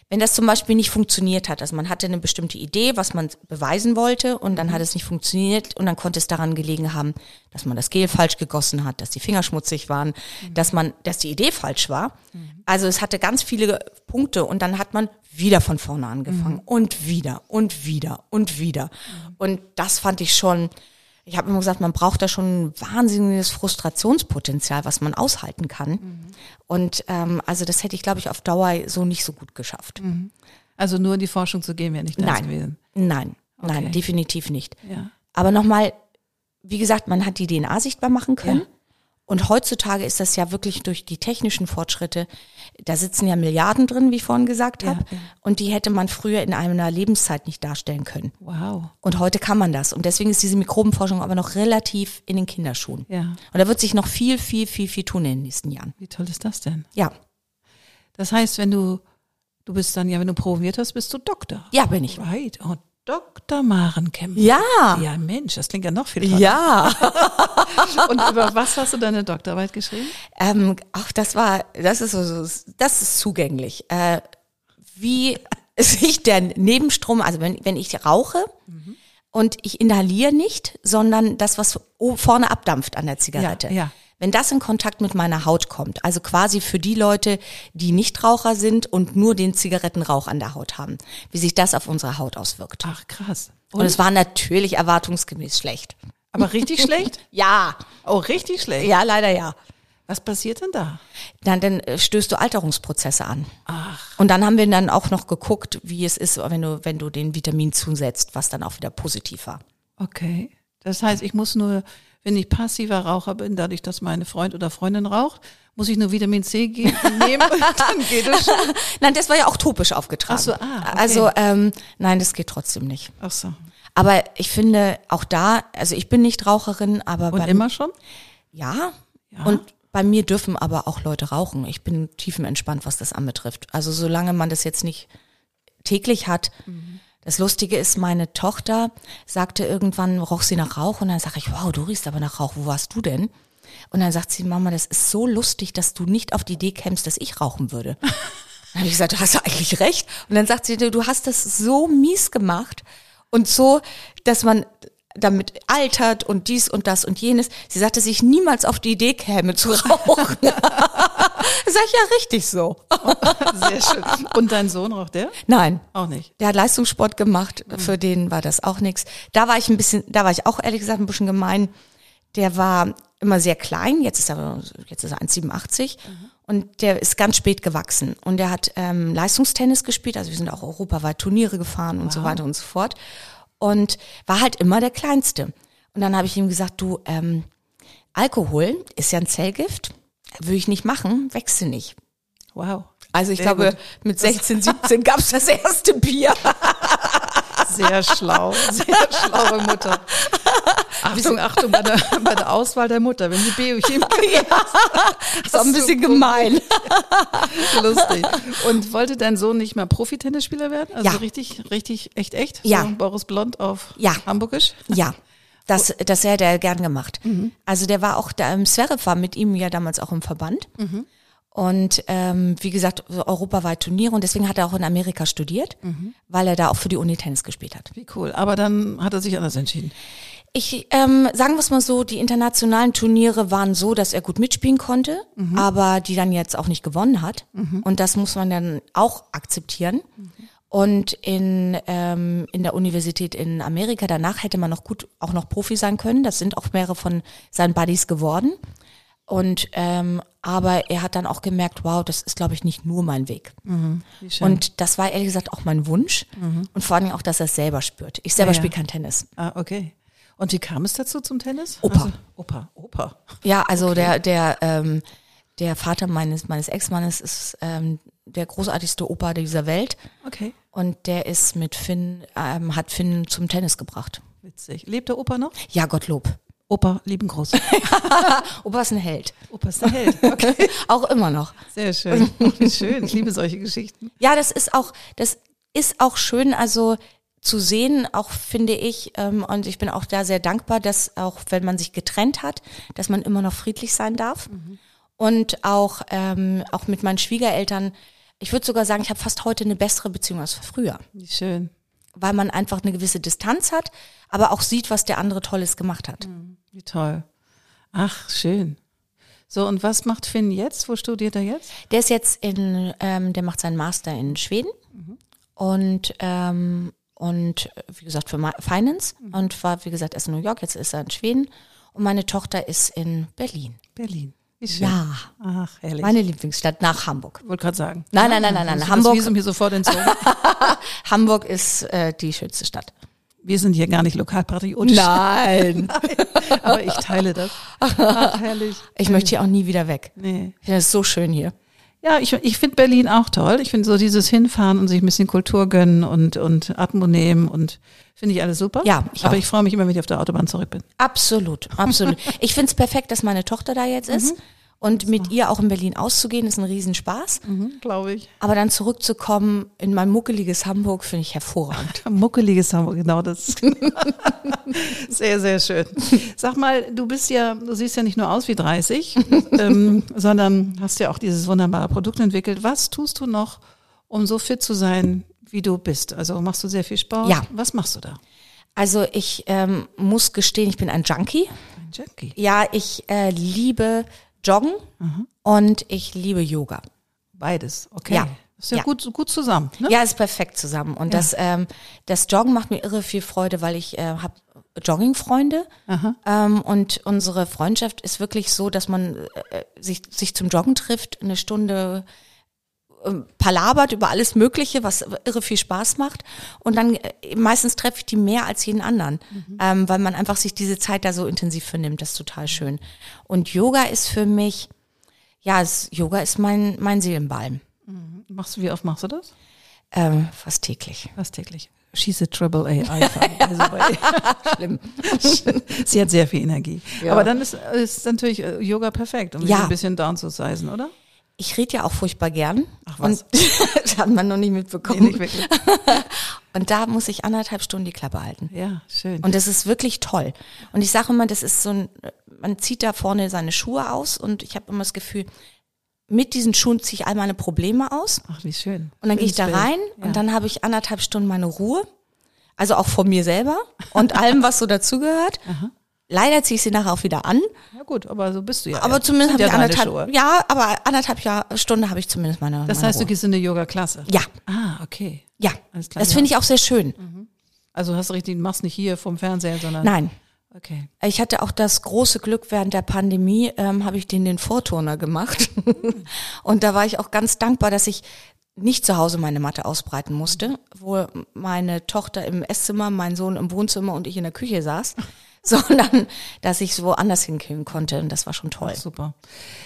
Wenn das zum Beispiel nicht funktioniert hat, also man hatte eine bestimmte Idee, was man beweisen wollte und dann hat es nicht funktioniert und dann konnte es daran gelegen haben, dass man das Gel falsch gegossen hat, dass die Finger schmutzig waren, dass man, dass die Idee falsch war. Also es hatte ganz viele Punkte und dann hat man wieder von vorne angefangen und wieder und wieder und wieder. Und das fand ich schon, ich habe immer gesagt, man braucht da schon ein wahnsinniges Frustrationspotenzial, was man aushalten kann. Und ähm, also das hätte ich, glaube ich, auf Dauer so nicht so gut geschafft. Also nur in die Forschung zu gehen, wäre nicht das Nein, gewesen. nein, Okay. nein, definitiv nicht. Ja. Aber nochmal, wie gesagt, man hat die DNA sichtbar machen können. Ja. Und heutzutage ist das ja wirklich durch die technischen Fortschritte, da sitzen ja Milliarden drin, wie ich vorhin gesagt Ja, habe. ja. Und die hätte man früher in einer Lebenszeit nicht darstellen können. Wow. Und heute kann man das. Und deswegen ist diese Mikrobenforschung aber noch relativ in den Kinderschuhen. Ja. Und da wird sich noch viel, viel, viel, viel tun in den nächsten Jahren. Wie toll ist das denn? Ja, Das heißt, wenn du Du bist dann ja, wenn du promoviert hast, bist du Doktor. Ja, bin ich. Right. Oh, Dr. Maren Kemper. Ja. Ja, Mensch, das klingt ja noch viel toller. Ja. Und über was hast du deine Doktorarbeit geschrieben? Ähm, ach, das war, das ist so, das ist zugänglich. Äh, wie sich der Nebenstrom, also wenn, wenn ich rauche und ich inhaliere nicht, sondern das, was vorne abdampft an der Zigarette. Ja, ja. Wenn das in Kontakt mit meiner Haut kommt, also quasi für die Leute, die Nichtraucher sind und nur den Zigarettenrauch an der Haut haben, wie sich das auf unsere Haut auswirkt. Ach, krass. Und es war natürlich erwartungsgemäß schlecht. Aber richtig schlecht? Ja, Oh, richtig schlecht. ja, leider ja. Was passiert denn da? Dann, dann äh, stößt du Alterungsprozesse an. Ach, Und dann haben wir dann auch noch geguckt, wie es ist, wenn du, wenn du den Vitamin zusetzt, was dann auch wieder positiv war. okay. Das heißt, ich muss nur, wenn ich passiver Raucher bin, dadurch, dass meine Freund oder Freundin raucht, muss ich nur Vitamin C ge- nehmen dann geht es schon. Nein, das war ja auch topisch aufgetragen. Ach so, ah, okay. Also, ähm, nein, das geht trotzdem nicht. Ach so. Aber ich finde auch da, also ich bin nicht Raucherin, aber Und beim, immer schon? ja, Ja. und bei mir dürfen aber auch Leute rauchen. Ich bin tiefenentspannt, was das anbetrifft. Also solange man das jetzt nicht täglich hat. Das Lustige ist, meine Tochter sagte irgendwann, roch sie nach Rauch und dann sage ich, wow, du riechst aber nach Rauch, wo warst du denn? Und dann sagt sie, Mama, das ist so lustig, dass du nicht auf die Idee kämst, dass ich rauchen würde. Dann habe ich gesagt, du hast eigentlich recht. Und dann sagt sie, du hast das so mies gemacht und so, dass man damit altert und dies und das und jenes. Sie sagte, dass ich niemals auf die Idee käme zu rauchen. Sag ich ja richtig so. Sehr schön. Und dein Sohn raucht der? Nein, Auch nicht. der hat Leistungssport gemacht, für den war das auch nichts. Da war ich ein bisschen, da war ich auch ehrlich gesagt ein bisschen gemein. Der war immer sehr klein, jetzt ist er, jetzt ist er 1,87 und der ist ganz spät gewachsen. Und der hat ähm, Leistungstennis gespielt, also wir sind auch europaweit Turniere gefahren und so weiter und so fort. Und war halt immer der Kleinste. Und dann habe ich ihm gesagt, du, ähm, Alkohol ist ja ein Zellgift, würde ich nicht machen, wechsel nicht. Wow. Also ich Sehr glaube, gut. mit 16, 17 gab's das erste Bier. Sehr schlau. Sehr schlaue Mutter. Achtung, Achtung bei der, bei der Auswahl der Mutter, wenn die Biochemie Das war ein bisschen gemein. lustig. Und wollte dein Sohn nicht mal Profitennisspieler werden? Also Ja. richtig, richtig, echt, echt? Ja. So Boris Blond auf Ja. Hamburgisch? Ja, das, das hätte er gern gemacht. Mhm. Also der war auch da im Zverev war mit ihm ja damals auch im Verband. Mhm. Und ähm, wie gesagt, europaweit Turniere und deswegen hat er auch in Amerika studiert, Mhm. weil er da auch für die Uni Tennis gespielt hat. Wie cool. Aber dann hat er sich anders entschieden. Ich ähm, sagen wir es mal so, die internationalen Turniere waren so, dass er gut mitspielen konnte, Mhm. aber die dann jetzt auch nicht gewonnen hat. Und das muss man dann auch akzeptieren. Und in, ähm, in der Universität in Amerika danach hätte man noch gut auch noch Profi sein können. Das sind auch mehrere von seinen Buddies geworden. Und ähm, aber er hat dann auch gemerkt, wow, das ist, glaube ich, nicht nur mein Weg. Schön. Und das war ehrlich gesagt auch mein Wunsch. Und vor allem auch, dass er es selber spürt. Ich selber Ja, ja. spiele kein Tennis. ah, okay. Und wie kam es dazu zum Tennis? Opa. Also, Opa, Opa. Ja, also der, der, ähm, der Vater meines, meines Ex-Mannes ist ähm, der großartigste Opa dieser Welt. Okay. Und der ist mit Finn, ähm, hat Finn zum Tennis gebracht. Witzig. Lebt der Opa noch? Ja, Gottlob. Opa, lieben Gruß. Opa ist ein Held. Opa ist der Held. Okay. Auch immer noch. Sehr schön. Schön. Ich liebe solche Geschichten. Ja, das ist auch, das ist auch schön, also zu sehen, auch finde ich, ähm, und ich bin auch da sehr dankbar, dass auch wenn man sich getrennt hat, dass man immer noch friedlich sein darf. Und auch, ähm, auch mit meinen Schwiegereltern, ich würde sogar sagen, ich habe fast heute eine bessere Beziehung als früher. Schön. weil man einfach eine gewisse Distanz hat, aber auch sieht, was der andere Tolles gemacht hat. Wie toll. Ach, schön. So, und was macht Finn jetzt? Wo studiert er jetzt? Der ist jetzt in, ähm, der macht seinen Master in Schweden und ähm, und wie gesagt für Finance und war wie gesagt erst in New York, jetzt ist er in Schweden und meine Tochter ist in Berlin. Berlin. Ja, Ach, herrlich. meine Lieblingsstadt nach Hamburg. Ich wollte gerade sagen. Nein, nein, nein, nein, nein. Das Hamburg, Visum hier sofort entzogen. Hamburg ist äh, die schönste Stadt. Wir sind hier gar nicht lokalpatriotisch. Nein, Aber ich teile das. Ach, herrlich. ich möchte hier auch nie wieder weg. Nee. Finde es so schön hier. Ja, ich, ich finde Berlin auch toll. Ich finde so dieses Hinfahren und sich ein bisschen Kultur gönnen und, und Atmo nehmen und finde ich alles super. Ja, ich Aber auch. ich freue mich immer, wenn ich auf der Autobahn zurück bin. Absolut, absolut. ich finde es perfekt, dass meine Tochter da jetzt ist. Und mit ihr auch in Berlin auszugehen, ist ein Riesenspaß. Mhm, Glaube ich. Aber dann zurückzukommen in mein muckeliges Hamburg, finde ich hervorragend. Muckeliges Hamburg, genau das. sehr, sehr schön. Sag mal, du bist ja, du siehst ja nicht nur aus wie 30, ähm, sondern hast ja auch dieses wunderbare Produkt entwickelt. Was tust du noch, um so fit zu sein, wie du bist? Also machst du sehr viel Sport? Ja. Was machst du da? Also ich ähm, muss gestehen, ich bin ein Junkie. Ein Junkie. Ja, ich äh, liebe Joggen und ich liebe Yoga. Beides, okay. Ja. Ist ja, Ja. Gut, gut zusammen. Ne? Ja, ist perfekt zusammen. Und Ja. das, ähm, das Joggen macht mir irre viel Freude, weil ich äh, habe Joggingfreunde ähm, und unsere Freundschaft ist wirklich so, dass man äh, sich, sich zum Joggen trifft, eine Stunde palabert über alles Mögliche, was irre viel Spaß macht. Und dann äh, meistens treffe ich die mehr als jeden anderen, ähm, weil man einfach sich diese Zeit da so intensiv für nimmt. Das ist total schön. Und Yoga ist für mich, ja, es, Yoga ist mein, mein Seelenbalm. Machst du, wie oft machst du das? Ähm, fast täglich. Fast täglich. She's a triple A Alpha. Also Schlimm. Sie hat sehr viel Energie. Ja. Aber dann ist, ist natürlich äh, Yoga perfekt, um Ja. ein bisschen down zu sizen, oder? Ich rede ja auch furchtbar gern. Ach was. Und das hat man noch nicht Nee, mitbekommen. nicht wirklich. Und da muss ich anderthalb Stunden die Klappe halten. Ja, schön. Und das ist wirklich toll. Und ich sage immer, das ist so ein, man zieht da vorne seine Schuhe aus und ich habe immer das Gefühl, mit diesen Schuhen ziehe ich all meine Probleme aus. Ach, wie schön. Und dann gehe ich da rein Ja. und dann habe ich anderthalb Stunden meine Ruhe. Also auch von mir selber und allem, was so dazugehört. Leider ziehe ich sie nachher auch wieder an. Ja gut, aber so bist du ja. Aber ja. zumindest habe ja ich anderthalb, Schuhe. ja, aber anderthalb Jahr, Stunden habe ich zumindest meine, Das meine heißt, du Ruhe. gehst in eine Yoga-Klasse? Ja, Ah, okay. ja. Alles klar, Das finde ich auch sehr schön. Also hast du richtig, machst nicht hier vom Fernseher, sondern. Nein. Okay. Ich hatte auch das große Glück, während der Pandemie ähm, habe ich den den Vorturner gemacht. und da war ich auch ganz dankbar, dass ich nicht zu Hause meine Matte ausbreiten musste, wo meine Tochter im Esszimmer, mein Sohn im Wohnzimmer und ich in der Küche saß, sondern dass ich es woanders hinkriegen konnte. Und das war schon toll. Super.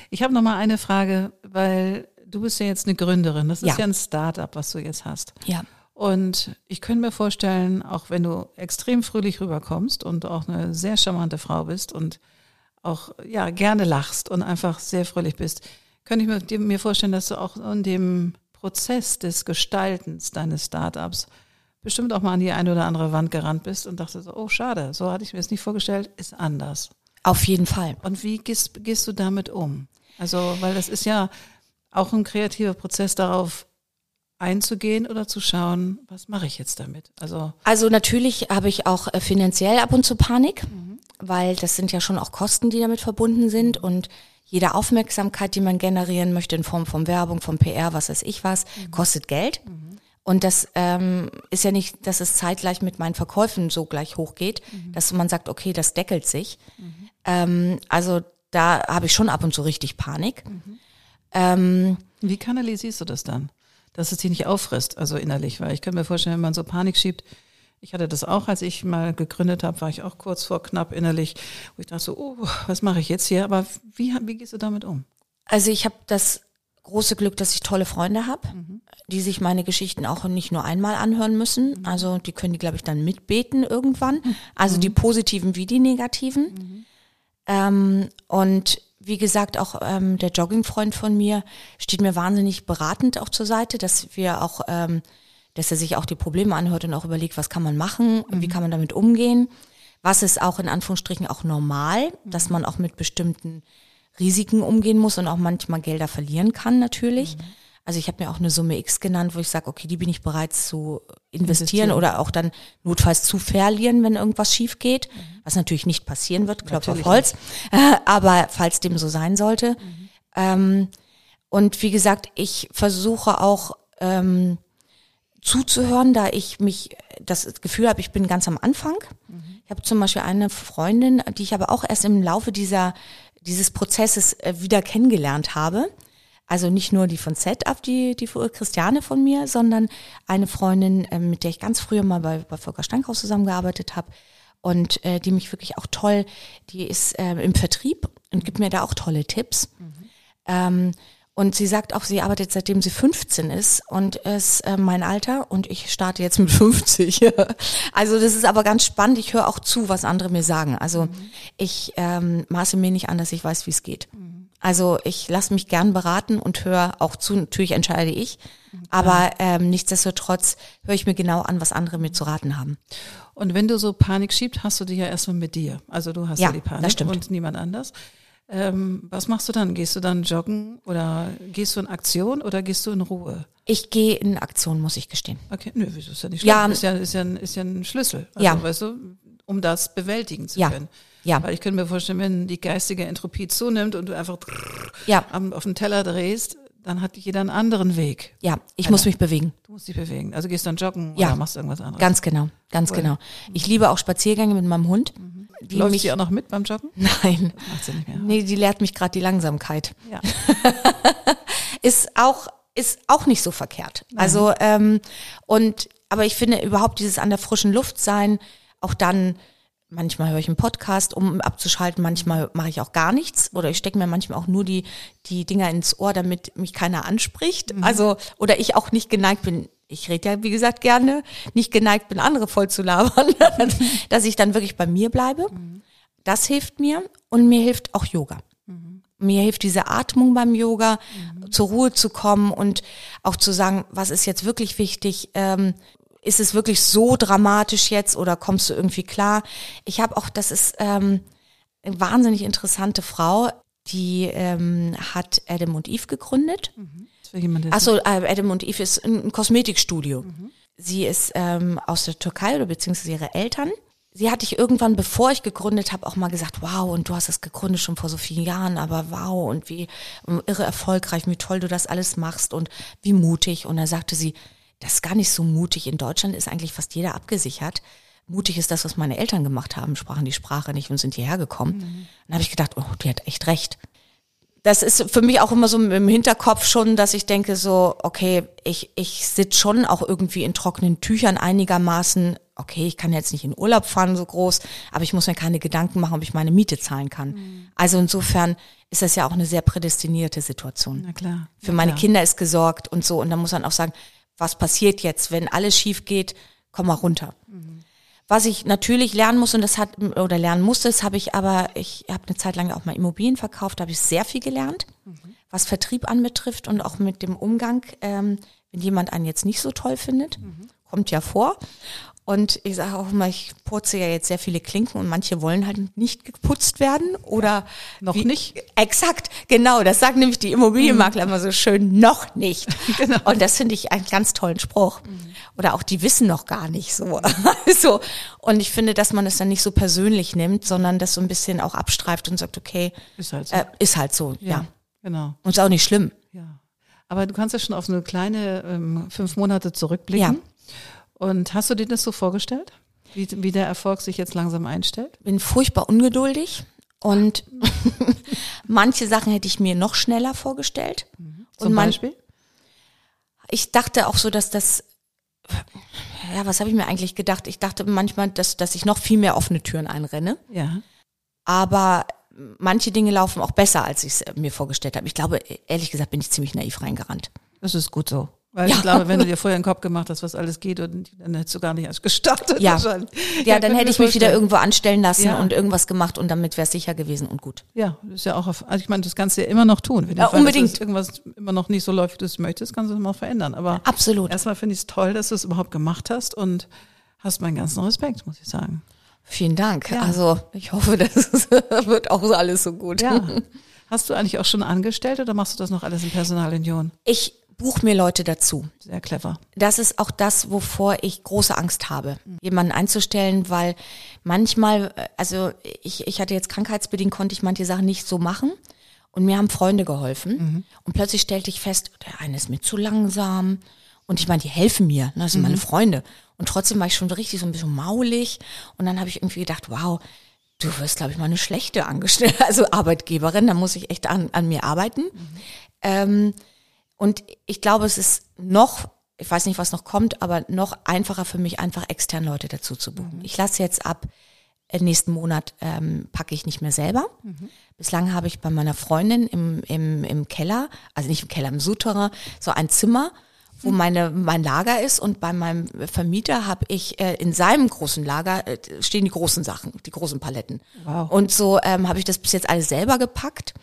Ich habe noch mal eine Frage, weil du bist ja jetzt eine Gründerin. Das ist Ja. ja ein Startup, was du jetzt hast. Ja. Und ich könnte mir vorstellen, auch wenn du extrem fröhlich rüberkommst und auch eine sehr charmante Frau bist und auch ja gerne lachst und einfach sehr fröhlich bist, könnte ich mir, vorstellen, dass du auch in dem Prozess des Gestaltens deines Startups bestimmt auch mal an die eine oder andere Wand gerannt bist und dachte so, oh schade, so hatte ich mir das nicht vorgestellt, ist anders. Auf jeden Fall. Und wie gehst, gehst du damit um? Also, weil das ist ja auch ein kreativer Prozess darauf einzugehen oder zu schauen, was mache ich jetzt damit? Also, Also natürlich habe ich auch äh, finanziell ab und zu Panik, weil das sind ja schon auch Kosten, die damit verbunden sind und jede Aufmerksamkeit, die man generieren möchte in Form von Werbung, von PR, was weiß ich was, kostet Geld. Und das ähm, ist ja nicht, dass es zeitgleich mit meinen Verkäufen so gleich hochgeht, dass man sagt, okay, das deckelt sich. Ähm, also da habe ich schon ab und zu richtig Panik. Ähm, wie kanalisierst du das dann? Dass es dich nicht auffrisst, also innerlich, weil ich kann mir vorstellen, wenn man so Panik schiebt, ich hatte das auch, als ich mal gegründet habe, war ich auch kurz vor knapp innerlich, wo ich dachte so, oh, was mache ich jetzt hier? Aber wie, wie gehst du damit um? Also ich habe das große Glück, dass ich tolle Freunde habe, die sich meine Geschichten auch nicht nur einmal anhören müssen. Also die können die, glaube ich, dann mitbeten irgendwann. Also die positiven wie die negativen. Ähm, und wie gesagt, auch ähm, der Joggingfreund von mir steht mir wahnsinnig beratend auch zur Seite, dass wir auch, ähm, dass er sich auch die Probleme anhört und auch überlegt, was kann man machen, wie kann man damit umgehen. Was ist auch in Anführungsstrichen auch normal, dass man auch mit bestimmten Risiken umgehen muss und auch manchmal Gelder verlieren kann natürlich. Also ich habe mir auch eine Summe X genannt, wo ich sage, okay, die bin ich bereit zu investieren, Investieren. oder auch dann notfalls zu verlieren, wenn irgendwas schief geht, was natürlich nicht passieren wird, Klopf auf Holz, aber falls dem so sein sollte. Ähm, und wie gesagt, ich versuche auch ähm, zuzuhören, da ich mich das Gefühl habe, ich bin ganz am Anfang. Ich habe zum Beispiel eine Freundin, die ich aber auch erst im Laufe dieser dieses Prozesses äh, wieder kennengelernt habe. Also nicht nur die von Setup, die, die Christiane von mir, sondern eine Freundin, ähm, mit der ich ganz früher mal bei, bei Volker Stankhaus zusammengearbeitet habe und äh, die mich wirklich auch toll, die ist äh, im Vertrieb und gibt mir da auch tolle Tipps. Ähm, und sie sagt auch, sie arbeitet seitdem sie 15 ist und ist äh, mein Alter und ich starte jetzt mit 50. also das ist aber ganz spannend. Ich höre auch zu, was andere mir sagen. Also ich ähm, maße mir nicht an, dass ich weiß, wie es geht. Also ich lasse mich gern beraten und höre auch zu, natürlich entscheide ich, aber ähm, nichtsdestotrotz höre ich mir genau an, was andere mir zu raten haben. Und wenn du so Panik schiebst, hast du die ja erstmal mit dir. Also du hast ja, Ja, die Panik und niemand anders. Ähm, was machst du dann? Gehst du dann joggen oder gehst du in Aktion oder gehst du in Ruhe? Ich gehe in Aktion, muss ich gestehen. Okay, nö, wieso ist ja nicht schlimm? Ja, ist ja, ist ja, ein- ist ja ein Schlüssel. Also, Ja. weißt du, um das bewältigen zu Ja. können. Ja. Weil ich könnte mir vorstellen, wenn die geistige Entropie zunimmt und du einfach Ja, auf den Teller drehst, dann hat jeder einen anderen Weg. ja, ich muss mich bewegen. Du musst dich bewegen. Also gehst dann joggen Ja. oder machst irgendwas anderes. Ganz genau, ganz Cool. genau. Ich liebe auch Spaziergänge mit meinem Hund. Die Läufst mich, du auch noch mit beim Joggen? nein, Macht sie nicht mehr. nee, die lehrt mich gerade die Langsamkeit. Ja. ist auch ist auch nicht so verkehrt. Also ähm, und aber ich finde überhaupt dieses an der frischen Luft sein, auch dann manchmal höre ich einen Podcast, um abzuschalten, manchmal mache ich auch gar nichts oder ich stecke mir manchmal auch nur die die Dinger ins Ohr, damit mich keiner anspricht. Also oder ich auch nicht geneigt bin. Ich rede ja, wie gesagt, gerne, nicht geneigt bin, andere voll zu labern, dass ich dann wirklich bei mir bleibe. Das hilft mir und mir hilft auch Yoga. Mir hilft diese Atmung beim Yoga, zur Ruhe zu kommen und auch zu sagen, was ist jetzt wirklich wichtig? Ähm, ist es wirklich so dramatisch jetzt oder kommst du irgendwie klar? Ich habe auch, das ist ähm, eine wahnsinnig interessante Frau, die ähm, hat Adam und Eve gegründet. Das will jemand, der Achso, äh, Adam und Eve ist ein Kosmetikstudio. Sie ist ähm, aus der Türkei oder beziehungsweise ihre Eltern. Sie hatte ich irgendwann, bevor ich gegründet habe, auch mal gesagt, wow, und du hast das gegründet schon vor so vielen Jahren, aber wow, und wie ähm, irre erfolgreich, wie toll du das alles machst und wie mutig. Und da sagte sie, das ist gar nicht so mutig. In Deutschland ist eigentlich fast jeder abgesichert. Mutig ist das, was meine Eltern gemacht haben, sprachen die Sprache nicht und sind hierher gekommen. Dann habe ich gedacht, oh, die hat echt recht das ist für mich auch immer so im Hinterkopf schon, dass ich denke so, okay, ich, ich sitze schon auch irgendwie in trockenen Tüchern einigermaßen. Okay, ich kann jetzt nicht in Urlaub fahren so groß, aber ich muss mir keine Gedanken machen, ob ich meine Miete zahlen kann. Also insofern ist das ja auch eine sehr prädestinierte Situation. Na klar. Für Na meine klar. Kinder ist gesorgt und so. Und dann muss man auch sagen, was passiert jetzt, wenn alles schief geht, komm mal runter. Was ich natürlich lernen muss und das hat oder lernen musste, das habe ich aber, ich habe eine Zeit lang auch mal Immobilien verkauft, da habe ich sehr viel gelernt, was Vertrieb anbetrifft und auch mit dem Umgang, ähm, wenn jemand einen jetzt nicht so toll findet, kommt ja vor. Und ich sage auch immer, ich putze ja jetzt sehr viele Klinken und manche wollen halt nicht geputzt werden oder Noch wie- nicht? Exakt, genau. Das sagt nämlich die Immobilienmakler immer so schön, noch nicht. Genau. Und das finde ich einen ganz tollen Spruch. Oder auch die wissen noch gar nicht so. so. Und ich finde, dass man es dann nicht so persönlich nimmt, sondern das so ein bisschen auch abstreift und sagt, okay, Ist halt so. äh, ist halt so, ja. Genau. Und ist auch nicht schlimm. Ja. Aber du kannst ja schon auf so eine kleine ähm, fünf Monate zurückblicken. Ja. Und hast du dir das so vorgestellt? Wie, wie der Erfolg sich jetzt langsam einstellt? Bin furchtbar ungeduldig und manche Sachen hätte ich mir noch schneller vorgestellt. Zum und man, Beispiel? ich dachte auch so, dass das, ja, was habe ich mir eigentlich gedacht? Ich dachte manchmal, dass, dass ich noch viel mehr offene Türen einrenne. Ja. Aber manche Dinge laufen auch besser, als ich es mir vorgestellt habe. Ich glaube, ehrlich gesagt, bin ich ziemlich naiv reingerannt. Das ist gut so. Weil Ja. ich glaube, wenn du dir vorher in den Kopf gemacht hast, was alles geht, und dann hättest du gar nicht erst gestartet. Ja. Ja, dann hätte ich mich wieder irgendwo anstellen lassen Ja. und irgendwas gemacht und damit wäre es sicher gewesen und gut. Ja, das ist ja auch, auf, also ich meine, das kannst du ja immer noch tun. Wenn Ja, Fall unbedingt. Dass irgendwas immer noch nicht so läuft, wie du es möchtest, kannst du es mal verändern. Aber Absolut. erstmal finde ich es toll, dass du es überhaupt gemacht hast und hast meinen ganzen Respekt, muss ich sagen. Vielen Dank. Ja. Also ich hoffe, das wird auch so alles so gut. Ja. Hast du eigentlich auch schon angestellt oder machst du das noch alles in Personalunion? Ich buche mir Leute dazu. Sehr clever. Das ist auch das, wovor ich große Angst habe, jemanden einzustellen, weil manchmal, äh, also ich, ich hatte jetzt krankheitsbedingt, konnte ich manche Sachen nicht so machen und mir haben Freunde geholfen und plötzlich stellte ich fest, der eine ist mir zu langsam und ich meine, die helfen mir, ne, das sind meine Freunde und trotzdem war ich schon richtig so ein bisschen maulig und dann habe ich irgendwie gedacht, wow, du wirst, glaube ich, mal eine schlechte Angestellte, also Arbeitgeberin, da muss ich echt an, an mir arbeiten. Ähm, und ich glaube, es ist noch, ich weiß nicht, was noch kommt, aber noch einfacher für mich, einfach extern Leute dazu zu buchen. Ich lasse jetzt ab äh, nächsten Monat ähm, packe ich nicht mehr selber. Bislang habe ich bei meiner Freundin im, im, im Keller, also nicht im Keller, im Souterrain, so ein Zimmer, wo meine, mein Lager ist und bei meinem Vermieter habe ich äh, in seinem großen Lager äh, stehen die großen Sachen, die großen Paletten. Wow. Und so ähm, habe ich das bis jetzt alles selber gepackt.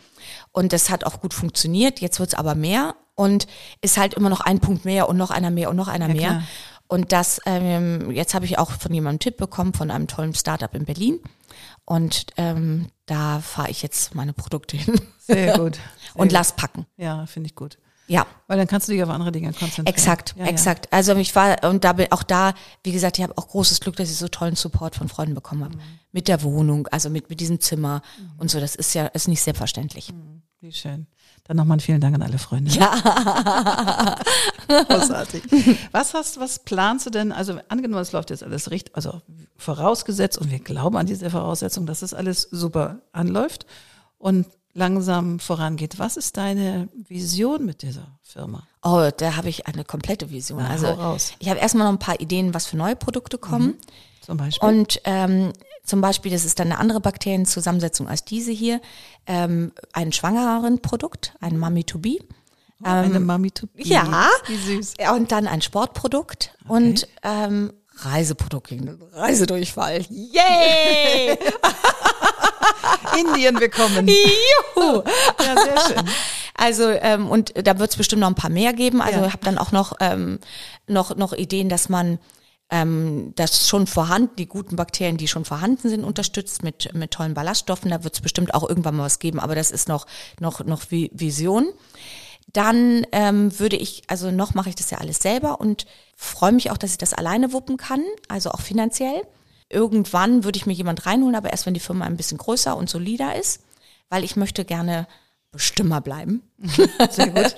Und das hat auch gut funktioniert. Jetzt wird's aber mehr und ist halt immer noch ein Punkt mehr und noch einer mehr und noch einer Ja, mehr. klar. Und das, ähm, jetzt habe ich auch von jemandem einen Tipp bekommen, von einem tollen Startup in Berlin. Und ähm, da fahre ich jetzt meine Produkte hin Sehr gut. Sehr und lass packen. Ja, finde ich gut. Ja, Weil dann kannst du dich auf andere Dinge konzentrieren. exakt, ja, ja. exakt. Also ich war und da bin auch da, wie gesagt, ich habe auch großes Glück, dass ich so tollen Support von Freunden bekommen Mhm. habe. Mit der Wohnung, also mit, mit diesem Zimmer und so. Das ist ja ist nicht selbstverständlich. Wie schön. Dann nochmal vielen Dank an alle Freunde. Ja. Großartig. Was hast, was planst du denn? Also angenommen, es läuft jetzt alles richtig, also vorausgesetzt und wir glauben an diese Voraussetzung, dass es alles super anläuft und langsam vorangeht. Was ist deine Vision mit dieser Firma? Oh, da habe ich eine komplette Vision. Na, also ich habe erstmal noch ein paar Ideen, was für neue Produkte kommen. Zum Beispiel. Und ähm, zum Beispiel, das ist dann eine andere Bakterienzusammensetzung als diese hier, ähm, ein schwangeren Produkt, ein Mummy to be. eine Mami to be. Ja. Wie süß. Und dann ein Sportprodukt und ähm, Reiseprodukt gegen Reisedurchfall. Yay! Indien willkommen. Juhu! Ja, sehr schön. Also ähm, und da wird es bestimmt noch ein paar mehr geben. Also Ja. ich habe dann auch noch ähm, noch noch Ideen, dass man ähm, das schon vorhanden, die guten Bakterien, die schon vorhanden sind, unterstützt mit mit tollen Ballaststoffen. Da wird es bestimmt auch irgendwann mal was geben, aber das ist noch noch noch Vi- Vision. Dann ähm, würde ich, also noch mache ich das ja alles selber und freue mich auch, dass ich das alleine wuppen kann, also auch finanziell. Irgendwann würde ich mir jemand reinholen, aber erst wenn die Firma ein bisschen größer und solider ist, weil ich möchte gerne Bestimmer bleiben. Sehr gut.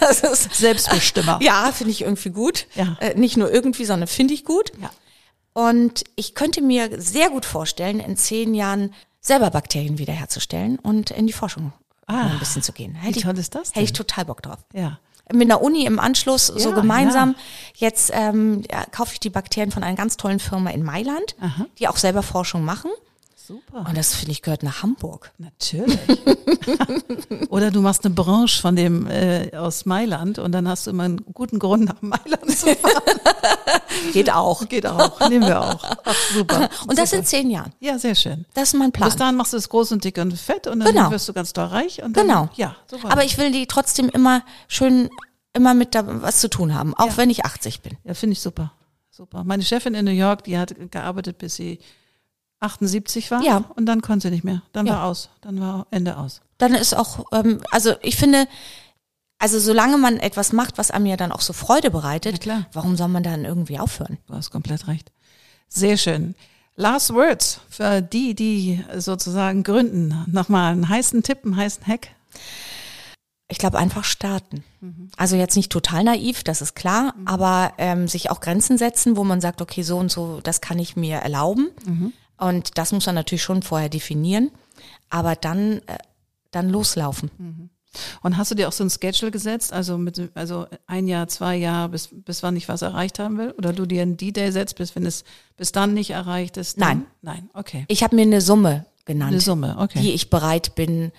Das ist Selbstbestimmer. ja, finde ich irgendwie gut. Ja. Äh, nicht nur irgendwie, sondern finde ich gut. Ja. Und ich könnte mir sehr gut vorstellen, in zehn Jahren selber Bakterien wiederherzustellen und in die Forschung Ah, ein bisschen zu gehen. Wie Hätte ich, toll ist das hätte ich total Bock drauf. Ja. Mit einer Uni im Anschluss so Ja, gemeinsam. ja. Jetzt ähm, ja, kaufe ich die Bakterien von einer ganz tollen Firma in Mailand, die auch selber Forschung machen. Super. Und das finde ich gehört nach Hamburg. Natürlich. Oder du machst eine Branche von dem äh, aus Mailand und dann hast du immer einen guten Grund nach Mailand zu fahren. Geht auch. Geht auch. Nehmen wir auch. Ach, super. Und das super. in zehn Jahren. ja sehr schön. Das ist mein Plan. Bis dahin machst du es groß und dick und fett und dann Genau. wirst du ganz doll reich und dann, Genau. ja, super. Aber ich will die trotzdem immer schön, immer mit da was zu tun haben, auch Ja. wenn ich 80 bin. ja, finde ich super. Super. Meine Chefin in New York, die hat gearbeitet, bis sie 78 war Ja. und dann konnte sie nicht mehr. Dann Ja. war aus. Dann war Ende aus. Dann ist auch, ähm, also ich finde, also solange man etwas macht, was einem ja dann auch so Freude bereitet, warum soll man dann irgendwie aufhören? Du hast komplett recht. Sehr schön. Last Words für die, die sozusagen gründen. Nochmal einen heißen Tipp, einen heißen Hack. Ich glaube, einfach starten. Also jetzt nicht total naiv, das ist klar, aber ähm, sich auch Grenzen setzen, wo man sagt, okay, so und so, das kann ich mir erlauben. Und das muss man natürlich schon vorher definieren. Aber dann, äh, dann loslaufen. Und hast du dir auch so ein Schedule gesetzt, also mit, also ein Jahr, zwei Jahre, bis, bis wann ich was erreicht haben will? Oder du dir einen D-Day setzt, bis wenn es bis dann nicht erreicht ist? Dann? Nein. Nein, okay. Ich habe mir eine Summe genannt, Eine Summe, okay. die ich bereit bin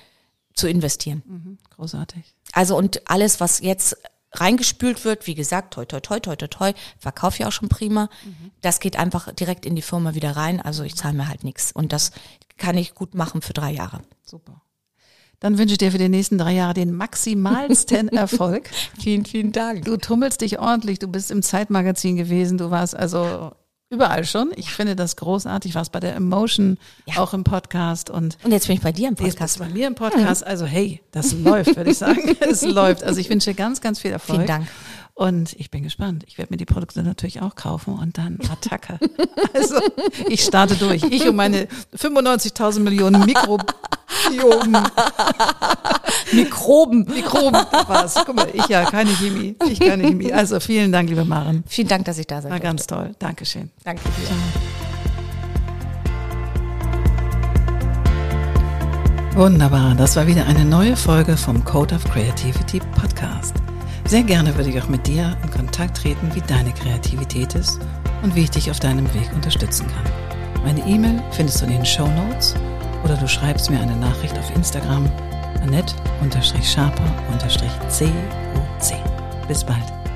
zu investieren. Mhm, großartig. Also und alles, was jetzt reingespült wird, wie gesagt, toi, toi, toi, toi, toi, toi, verkaufe ich auch schon prima. Das geht einfach direkt in die Firma wieder rein. Also ich zahle mir halt nichts. Und das kann ich gut machen für drei Jahre. Super. Dann wünsche ich dir für die nächsten drei Jahre den maximalsten Erfolg. Vielen, vielen Dank. Du tummelst dich ordentlich, du bist im Zeitmagazin gewesen, du warst also überall schon. Ich finde das großartig, warst bei der Emotion, Ja. auch im Podcast und Und jetzt bin ich bei dir im Jetzt bist Podcast. du bei mir im Podcast. Also hey, das läuft, würde ich sagen. Es läuft. Also ich wünsche dir ganz, ganz viel Erfolg. Vielen Dank. Und ich bin gespannt. Ich werde mir die Produkte natürlich auch kaufen und dann Attacke. Also ich starte durch. Ich und meine 95.000 Millionen Mikrobiomen, Mikroben. Mikroben. Was? Guck mal, ich ja, keine Chemie. Ich keine Chemie. Also vielen Dank, liebe Maren. Vielen Dank, dass ich da sein War ganz toll. Dankeschön. Danke dir. Wunderbar, das war wieder eine neue Folge vom Code of Creativity Podcast. Sehr gerne würde ich auch mit dir in Kontakt treten, wie deine Kreativität ist und wie ich dich auf deinem Weg unterstützen kann. Meine E-Mail findest du in den Show Notes oder du schreibst mir eine Nachricht auf Instagram annette-sharper-coc. Bis bald.